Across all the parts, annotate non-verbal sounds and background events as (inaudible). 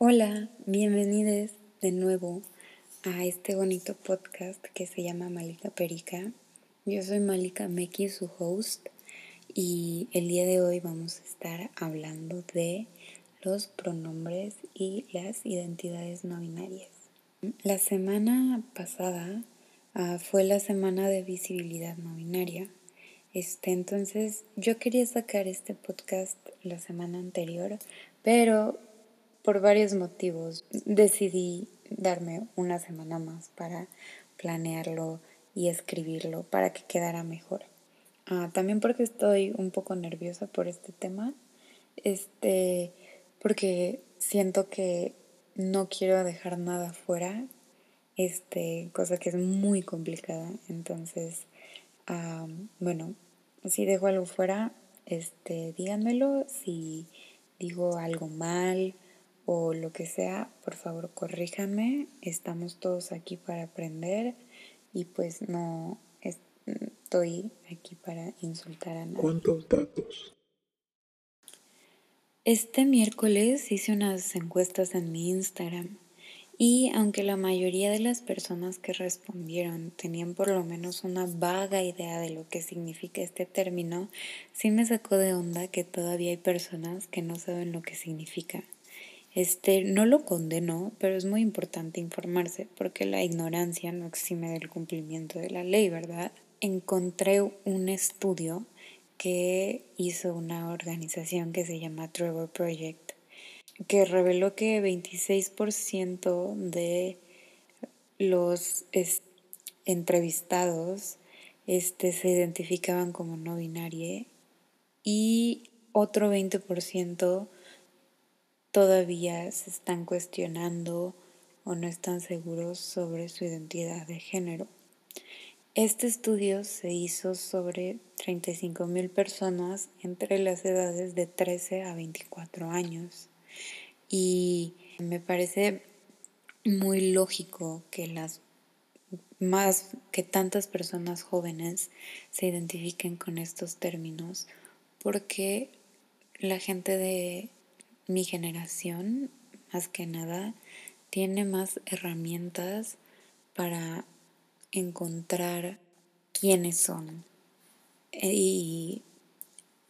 Hola, bienvenidos de nuevo a este bonito podcast que se llama Malika Perica. Yo soy Malika Meki, su host, y el día de hoy vamos a estar hablando de los pronombres y las identidades no binarias. La semana pasada uh, fue la semana de visibilidad no binaria. Este, entonces yo quería sacar este podcast la semana anterior, pero por varios motivos decidí darme una semana más para planearlo y escribirlo para que quedara mejor. Ah, también porque estoy un poco nerviosa por este tema, este, porque siento que no quiero dejar nada fuera, este, cosa que es muy complicada. Entonces, ah, bueno, si dejo algo fuera, este, díganmelo. Si digo algo mal, o lo que sea, por favor corríjanme. Estamos todos aquí para aprender y pues no estoy aquí para insultar a nadie. ¿Cuántos datos? Este miércoles hice unas encuestas en mi Instagram y aunque la mayoría de las personas que respondieron tenían por lo menos una vaga idea de lo que significa este término, sí me sacó de onda que todavía hay personas que no saben lo que significa. Este, no lo condeno, pero es muy importante informarse porque la ignorancia no exime del cumplimiento de la ley, ¿verdad? Encontré un estudio que hizo una organización que se llama Trevor Project, que reveló que 26% de los entrevistados este, se identificaban como no binaria y otro 20% todavía se están cuestionando o no están seguros sobre su identidad de género. Este estudio se hizo sobre 35 mil personas entre las edades de 13 a 24 años y me parece muy lógico que las más que tantas personas jóvenes se identifiquen con estos términos porque la gente de mi generación, más que nada, tiene más herramientas para encontrar quiénes son. Y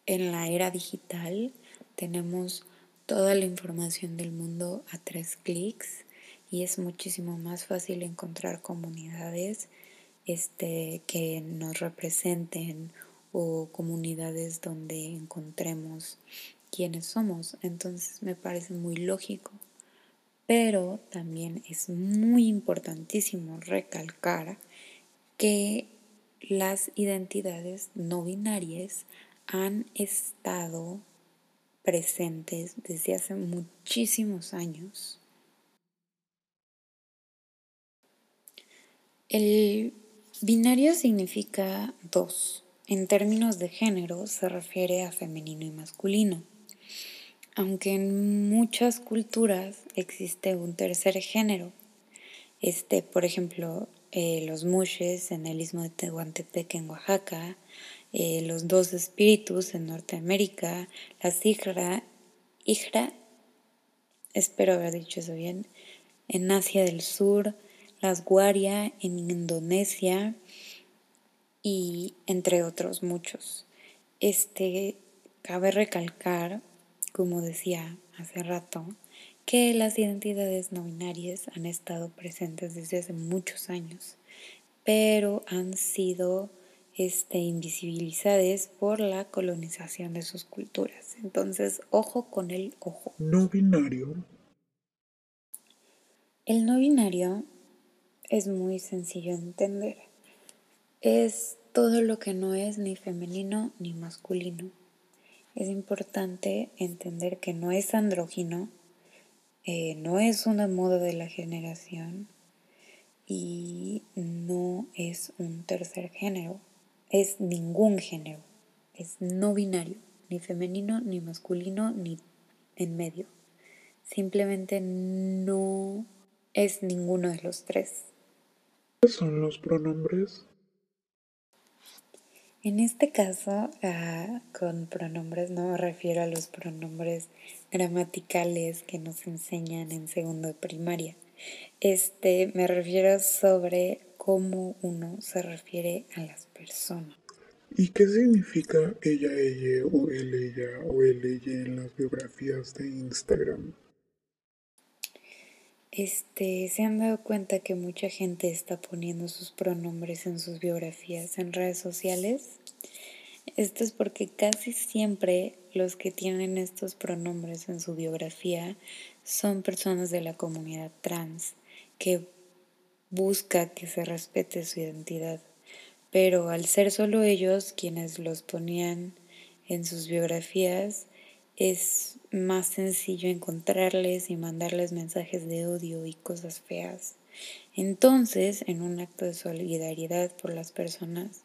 en la era digital tenemos toda la información del mundo a tres clics y es muchísimo más fácil encontrar comunidades este, que nos representen o comunidades donde encontremos quiénes somos. Entonces me parece muy lógico. Pero también es muy importantísimo recalcar que las identidades no binarias han estado presentes desde hace muchísimos años. El binario significa dos. En términos de género se refiere a femenino y masculino aunque en muchas culturas existe un tercer género. Este, por ejemplo, eh, los mushes en el istmo de Tehuantepec en Oaxaca, eh, los dos espíritus en Norteamérica, la Sigra, Ijra, espero haber dicho eso bien, en Asia del Sur, las Guaria en Indonesia y entre otros muchos. Este, cabe recalcar como decía hace rato, que las identidades no binarias han estado presentes desde hace muchos años, pero han sido este, invisibilizadas por la colonización de sus culturas. Entonces, ojo con el ojo. No binario. El no binario es muy sencillo de entender. Es todo lo que no es ni femenino ni masculino es importante entender que no es andrógino, eh, no es una moda de la generación y no es un tercer género, es ningún género, es no binario, ni femenino, ni masculino, ni en medio. Simplemente no es ninguno de los tres. ¿Qué son los pronombres? En este caso, ah, con pronombres no me refiero a los pronombres gramaticales que nos enseñan en segundo de primaria. Este me refiero sobre cómo uno se refiere a las personas. ¿Y qué significa ella, ella o él, ella o él, ella en las biografías de Instagram? Este, se han dado cuenta que mucha gente está poniendo sus pronombres en sus biografías en redes sociales. Esto es porque casi siempre los que tienen estos pronombres en su biografía son personas de la comunidad trans que busca que se respete su identidad pero al ser solo ellos quienes los ponían en sus biografías, es más sencillo encontrarles y mandarles mensajes de odio y cosas feas. Entonces, en un acto de solidaridad por las personas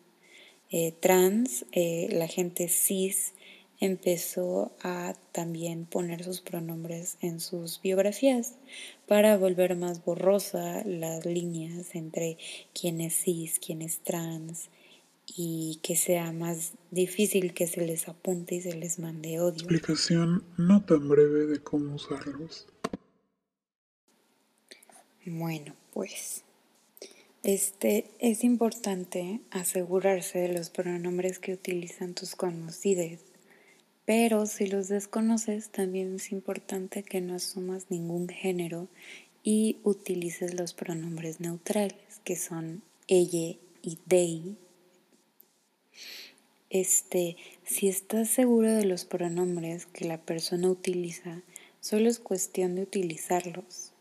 eh, trans, eh, la gente cis empezó a también poner sus pronombres en sus biografías para volver más borrosa las líneas entre quién es cis, quién es trans y que sea más difícil que se les apunte y se les mande odio. Explicación no tan breve de cómo usarlos. Bueno, pues este es importante asegurarse de los pronombres que utilizan tus conocidos pero si los desconoces, también es importante que no asumas ningún género y utilices los pronombres neutrales, que son ella y they. Este, si estás seguro de los pronombres que la persona utiliza, solo es cuestión de utilizarlos.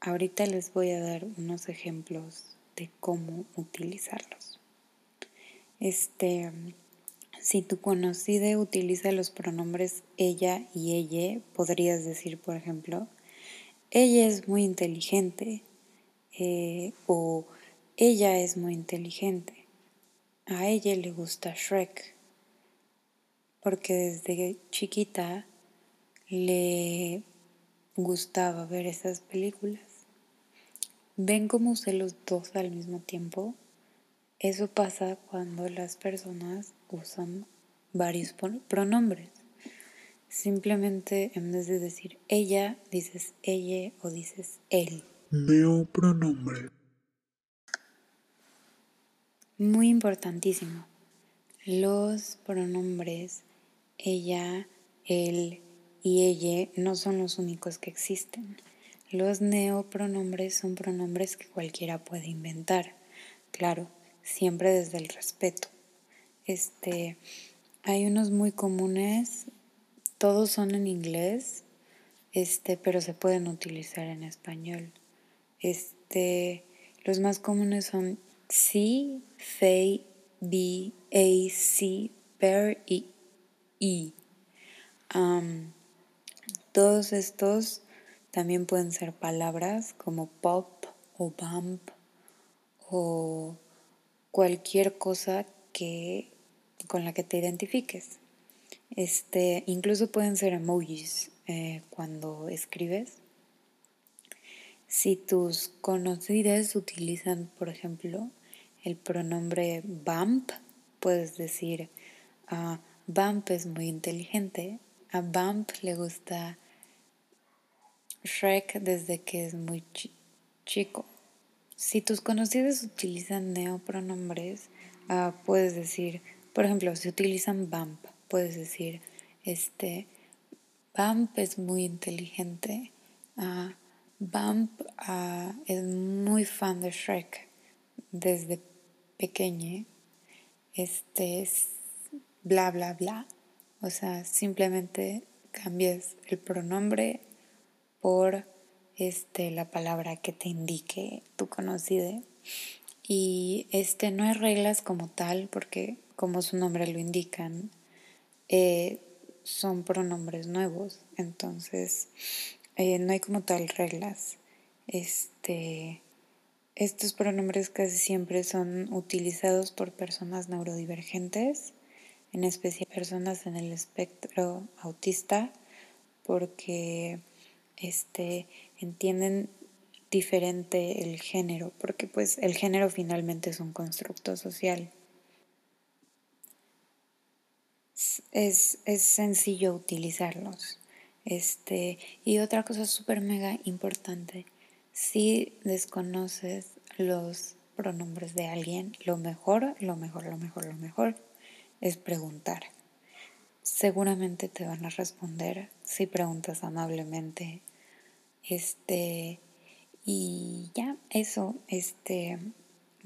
Ahorita les voy a dar unos ejemplos de cómo utilizarlos. Este, si tu conocida utiliza los pronombres ella y ella, podrías decir, por ejemplo, ella es muy inteligente eh, o ella es muy inteligente. A ella le gusta Shrek porque desde chiquita le gustaba ver esas películas. ¿Ven cómo usé los dos al mismo tiempo? Eso pasa cuando las personas usan varios pronombres. Simplemente en vez de decir ella, dices ella o dices él. Neopronombre. Muy importantísimo. Los pronombres ella, él y ella no son los únicos que existen. Los neopronombres son pronombres que cualquiera puede inventar. Claro, siempre desde el respeto. Este, hay unos muy comunes, todos son en inglés, este, pero se pueden utilizar en español. Este, los más comunes son sí, fey, be, a, c, per y e. todos estos también pueden ser palabras como pop o bump o cualquier cosa que, con la que te identifiques. Este, incluso pueden ser emojis eh, cuando escribes. Si tus conocidos utilizan, por ejemplo, el pronombre bump, puedes decir, uh, Bump es muy inteligente. A Bump le gusta Shrek desde que es muy chico. Si tus conocidos utilizan neopronombres, uh, puedes decir, por ejemplo, si utilizan bump, puedes decir, este, bump es muy inteligente, uh, bump uh, es muy fan de Shrek desde pequeño, este es bla, bla, bla. O sea, simplemente cambies el pronombre por este, la palabra que te indique tu conocido. Y este, no hay reglas como tal, porque como su nombre lo indican, eh, son pronombres nuevos. Entonces, eh, no hay como tal reglas. Este, estos pronombres casi siempre son utilizados por personas neurodivergentes, en especial personas en el espectro autista, porque este, entienden diferente el género, porque pues el género finalmente es un constructo social. es, es sencillo utilizarlos. Este, y otra cosa súper mega importante, si desconoces los pronombres de alguien, lo mejor, lo mejor, lo mejor, lo mejor es preguntar. Seguramente te van a responder si preguntas amablemente. Este, y ya, eso, este,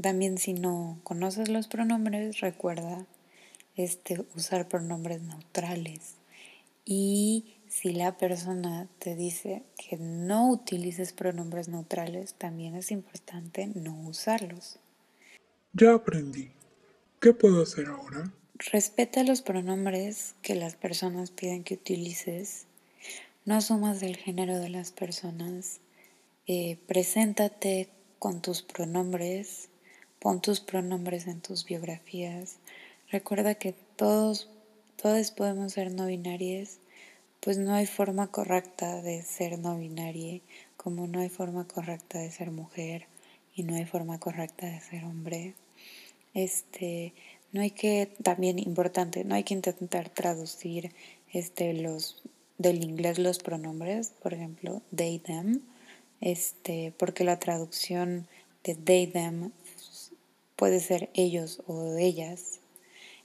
también si no conoces los pronombres, recuerda este, usar pronombres neutrales. Y si la persona te dice que no utilices pronombres neutrales, también es importante no usarlos. Ya aprendí. ¿Qué puedo hacer ahora? Respeta los pronombres que las personas piden que utilices. No asumas el género de las personas. Eh, preséntate con tus pronombres. Pon tus pronombres en tus biografías. Recuerda que todos, todos podemos ser no binarios pues no hay forma correcta de ser no binaria, como no hay forma correcta de ser mujer y no hay forma correcta de ser hombre. Este, no hay que, también importante, no hay que intentar traducir este, los, del inglés los pronombres, por ejemplo, they, them, este, porque la traducción de they, them puede ser ellos o ellas.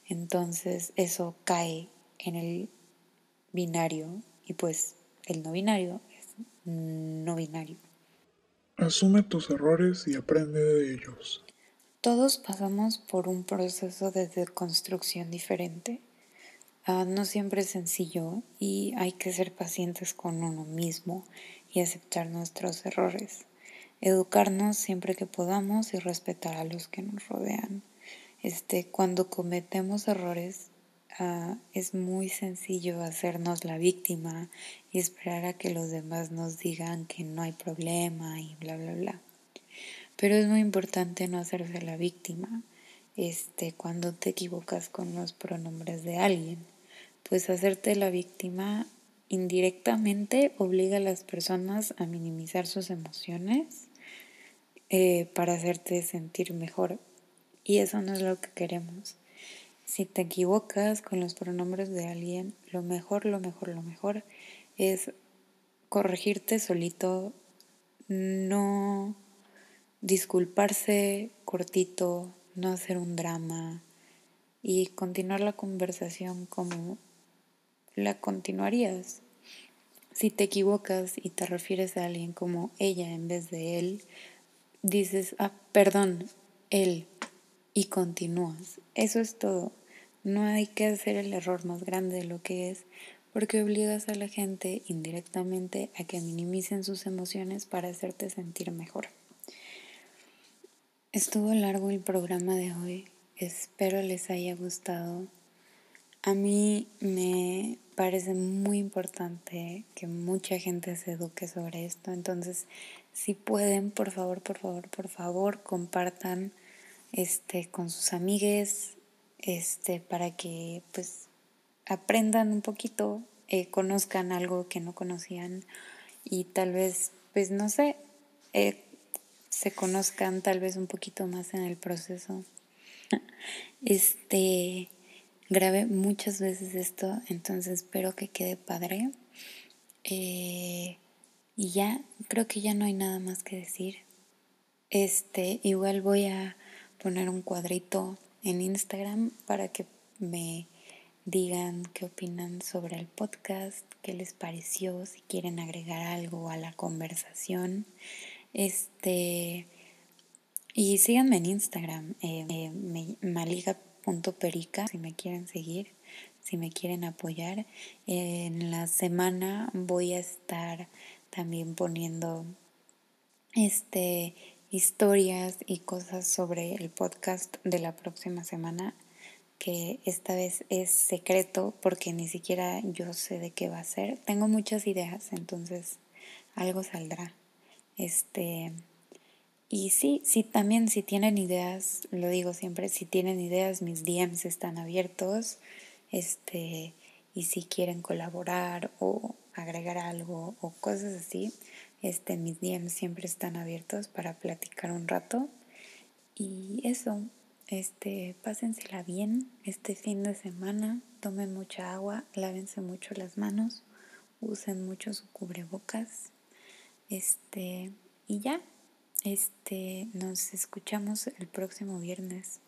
Entonces eso cae en el binario y pues el no binario es no binario. Asume tus errores y aprende de ellos. Todos pasamos por un proceso de deconstrucción diferente. Ah, no siempre es sencillo y hay que ser pacientes con uno mismo y aceptar nuestros errores. Educarnos siempre que podamos y respetar a los que nos rodean. Este, cuando cometemos errores, Ah, es muy sencillo hacernos la víctima y esperar a que los demás nos digan que no hay problema y bla, bla, bla. Pero es muy importante no hacerse la víctima este, cuando te equivocas con los pronombres de alguien. Pues hacerte la víctima indirectamente obliga a las personas a minimizar sus emociones eh, para hacerte sentir mejor. Y eso no es lo que queremos. Si te equivocas con los pronombres de alguien, lo mejor, lo mejor, lo mejor es corregirte solito, no disculparse cortito, no hacer un drama y continuar la conversación como la continuarías. Si te equivocas y te refieres a alguien como ella en vez de él, dices, ah, perdón, él, y continúas. Eso es todo. No hay que hacer el error más grande de lo que es, porque obligas a la gente indirectamente a que minimicen sus emociones para hacerte sentir mejor. Estuvo largo el programa de hoy, espero les haya gustado. A mí me parece muy importante que mucha gente se eduque sobre esto, entonces si pueden, por favor, por favor, por favor, compartan este, con sus amigues, este, para que pues aprendan un poquito, eh, conozcan algo que no conocían y tal vez, pues no sé, eh, se conozcan tal vez un poquito más en el proceso. (laughs) Este, grabé muchas veces esto, entonces espero que quede padre. Eh, y ya, creo que ya no hay nada más que decir. Este, igual voy a poner un cuadrito en Instagram para que me digan qué opinan sobre el podcast, qué les pareció, si quieren agregar algo a la conversación. Este y síganme en Instagram, eh, eh maliga.perica, si me quieren seguir, si me quieren apoyar. en la semana voy a estar también poniendo este historias y cosas sobre el podcast de la próxima semana, que esta vez es secreto porque ni siquiera yo sé de qué va a ser. Tengo muchas ideas, entonces algo saldrá. Este y sí, sí también si tienen ideas, lo digo siempre, si tienen ideas, mis DMs están abiertos. Este, y si quieren colaborar o agregar algo o cosas así, este, mis DMs siempre están abiertos para platicar un rato. Y eso, este, pásensela bien este fin de semana. tomen mucha agua, lávense mucho las manos, usen mucho su cubrebocas. Este, y ya, este, nos escuchamos el próximo viernes.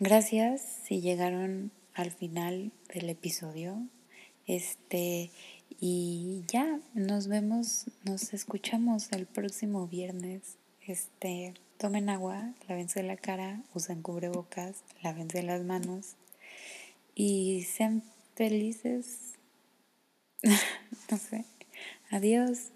Gracias si llegaron al final del episodio. Este, y ya, nos vemos, nos escuchamos el próximo viernes. Este, tomen agua, lávense la cara, usen cubrebocas, lávense las manos y sean felices. (laughs) no sé. Adiós.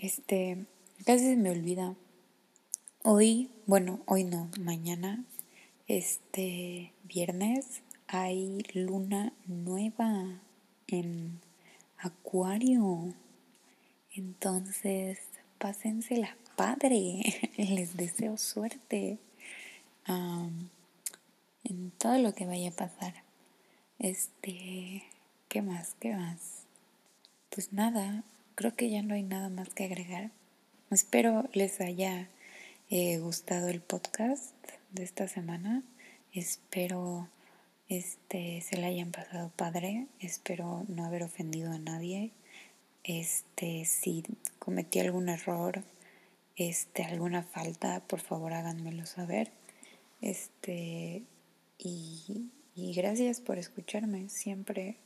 Este, casi se me olvida. Hoy, bueno, hoy no, mañana, este viernes, hay luna nueva en Acuario. Entonces, pásensela padre. (laughs) Les deseo suerte en todo lo que vaya a pasar. Este, ¿qué más? ¿Qué más? Pues nada, creo que ya no hay nada más que agregar. Espero les haya eh, gustado el podcast de esta semana. Espero este se la hayan pasado padre. Espero no haber ofendido a nadie. Este, si cometí algún error, este, alguna falta, por favor háganmelo saber. Este, y, y gracias por escucharme. Siempre